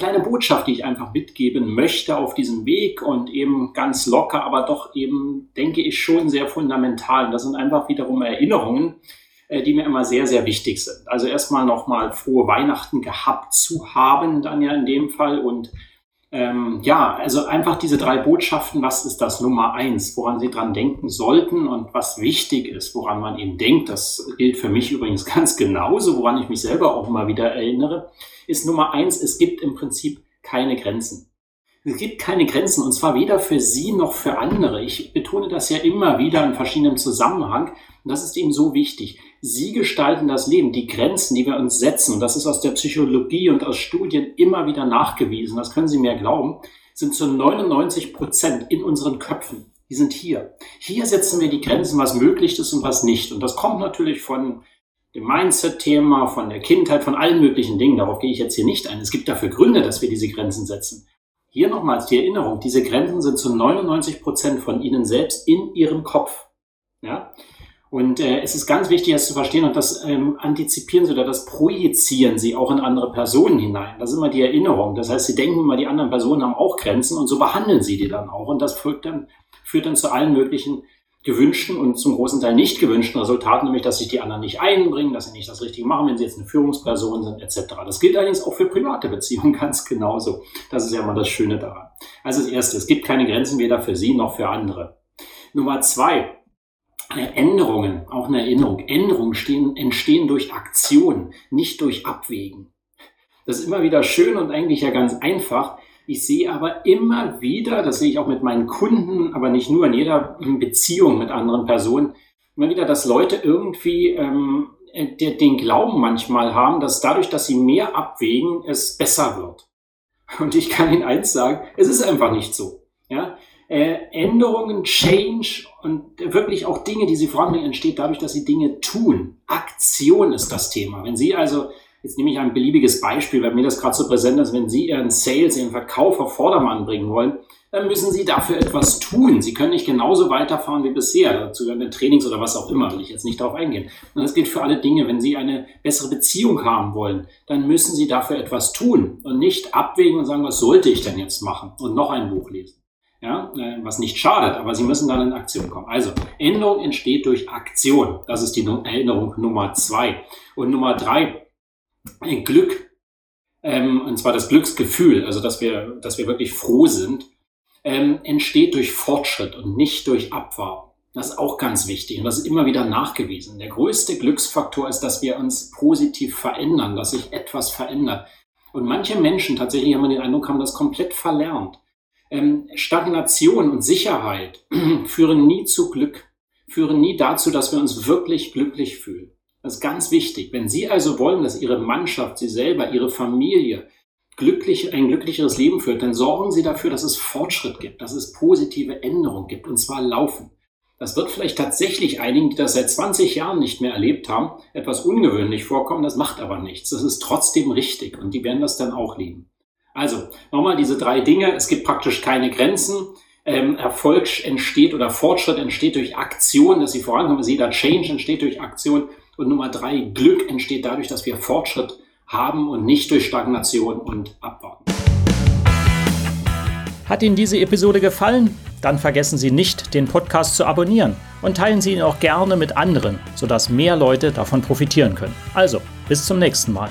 kleine Botschaft, die ich einfach mitgeben möchte auf diesem Weg und eben ganz locker, aber doch eben, denke ich, schon sehr fundamental. Und das sind einfach wiederum Erinnerungen, äh, die mir immer sehr, sehr wichtig sind. Also erstmal nochmal frohe Weihnachten gehabt zu haben, dann ja in dem Fall und ähm, ja, also einfach diese drei Botschaften, was ist das Nummer eins, woran Sie dran denken sollten und was wichtig ist, woran man eben denkt, das gilt für mich übrigens ganz genauso, woran ich mich selber auch immer wieder erinnere, ist Nummer eins, es gibt im Prinzip keine Grenzen. Es gibt keine Grenzen und zwar weder für Sie noch für andere. Ich betone das ja immer wieder in verschiedenen Zusammenhang und das ist eben so wichtig. Sie gestalten das Leben, die Grenzen, die wir uns setzen, das ist aus der Psychologie und aus Studien immer wieder nachgewiesen, das können Sie mir glauben, sind zu 99 Prozent in unseren Köpfen. Die sind hier. Hier setzen wir die Grenzen, was möglich ist und was nicht. Und das kommt natürlich von dem Mindset-Thema, von der Kindheit, von allen möglichen Dingen. Darauf gehe ich jetzt hier nicht ein. Es gibt dafür Gründe, dass wir diese Grenzen setzen. Hier nochmals die Erinnerung, diese Grenzen sind zu 99 Prozent von Ihnen selbst in Ihrem Kopf. Ja? Und äh, es ist ganz wichtig, das zu verstehen und das ähm, antizipieren Sie oder das projizieren Sie auch in andere Personen hinein. Das ist immer die Erinnerung. Das heißt, Sie denken immer, die anderen Personen haben auch Grenzen und so behandeln Sie die dann auch. Und das führt dann, führt dann zu allen möglichen gewünschten und zum großen Teil nicht gewünschten Resultaten, nämlich dass sich die anderen nicht einbringen, dass sie nicht das Richtige machen, wenn sie jetzt eine Führungsperson sind, etc. Das gilt allerdings auch für private Beziehungen ganz genauso. Das ist ja immer das Schöne daran. Also das Erste, es gibt keine Grenzen weder für Sie noch für andere. Nummer zwei, Änderungen, auch eine Erinnerung. Änderungen stehen, entstehen durch Aktion, nicht durch Abwägen. Das ist immer wieder schön und eigentlich ja ganz einfach. Ich sehe aber immer wieder, das sehe ich auch mit meinen Kunden, aber nicht nur in jeder Beziehung mit anderen Personen, immer wieder, dass Leute irgendwie ähm, den Glauben manchmal haben, dass dadurch, dass sie mehr abwägen, es besser wird. Und ich kann Ihnen eins sagen, es ist einfach nicht so. Ja? Äh, Änderungen, Change und wirklich auch Dinge, die Sie voranbringen, entsteht dadurch, dass Sie Dinge tun. Aktion ist das Thema. Wenn Sie also Jetzt nehme ich ein beliebiges Beispiel, weil mir das gerade so präsent ist. Wenn Sie Ihren Sales, Ihren Verkauf auf Vordermann bringen wollen, dann müssen Sie dafür etwas tun. Sie können nicht genauso weiterfahren wie bisher. Dazu werden Trainings oder was auch immer, will ich jetzt nicht darauf eingehen. Und das gilt für alle Dinge. Wenn Sie eine bessere Beziehung haben wollen, dann müssen Sie dafür etwas tun und nicht abwägen und sagen, was sollte ich denn jetzt machen und noch ein Buch lesen. Ja, äh, was nicht schadet, aber Sie müssen dann in Aktion kommen. Also, Änderung entsteht durch Aktion. Das ist die Erinnerung Nummer zwei. Und Nummer drei, ein Glück, ähm, und zwar das Glücksgefühl, also dass wir, dass wir wirklich froh sind, ähm, entsteht durch Fortschritt und nicht durch Abwarten. Das ist auch ganz wichtig und das ist immer wieder nachgewiesen. Der größte Glücksfaktor ist, dass wir uns positiv verändern, dass sich etwas verändert. Und manche Menschen, tatsächlich haben den Eindruck, haben das komplett verlernt. Ähm, Stagnation und Sicherheit führen nie zu Glück, führen nie dazu, dass wir uns wirklich glücklich fühlen. Das ist ganz wichtig. Wenn Sie also wollen, dass Ihre Mannschaft, Sie selber, Ihre Familie glücklich, ein glücklicheres Leben führt, dann sorgen Sie dafür, dass es Fortschritt gibt, dass es positive Änderungen gibt, und zwar laufen. Das wird vielleicht tatsächlich einigen, die das seit 20 Jahren nicht mehr erlebt haben, etwas ungewöhnlich vorkommen. Das macht aber nichts. Das ist trotzdem richtig und die werden das dann auch lieben. Also nochmal diese drei Dinge. Es gibt praktisch keine Grenzen. Ähm, Erfolg entsteht oder Fortschritt entsteht durch Aktion, dass sie vorankommen. Jeder Change entsteht durch Aktion. Und Nummer drei, Glück entsteht dadurch, dass wir Fortschritt haben und nicht durch Stagnation und Abwarten. Hat Ihnen diese Episode gefallen? Dann vergessen Sie nicht, den Podcast zu abonnieren und teilen Sie ihn auch gerne mit anderen, sodass mehr Leute davon profitieren können. Also, bis zum nächsten Mal.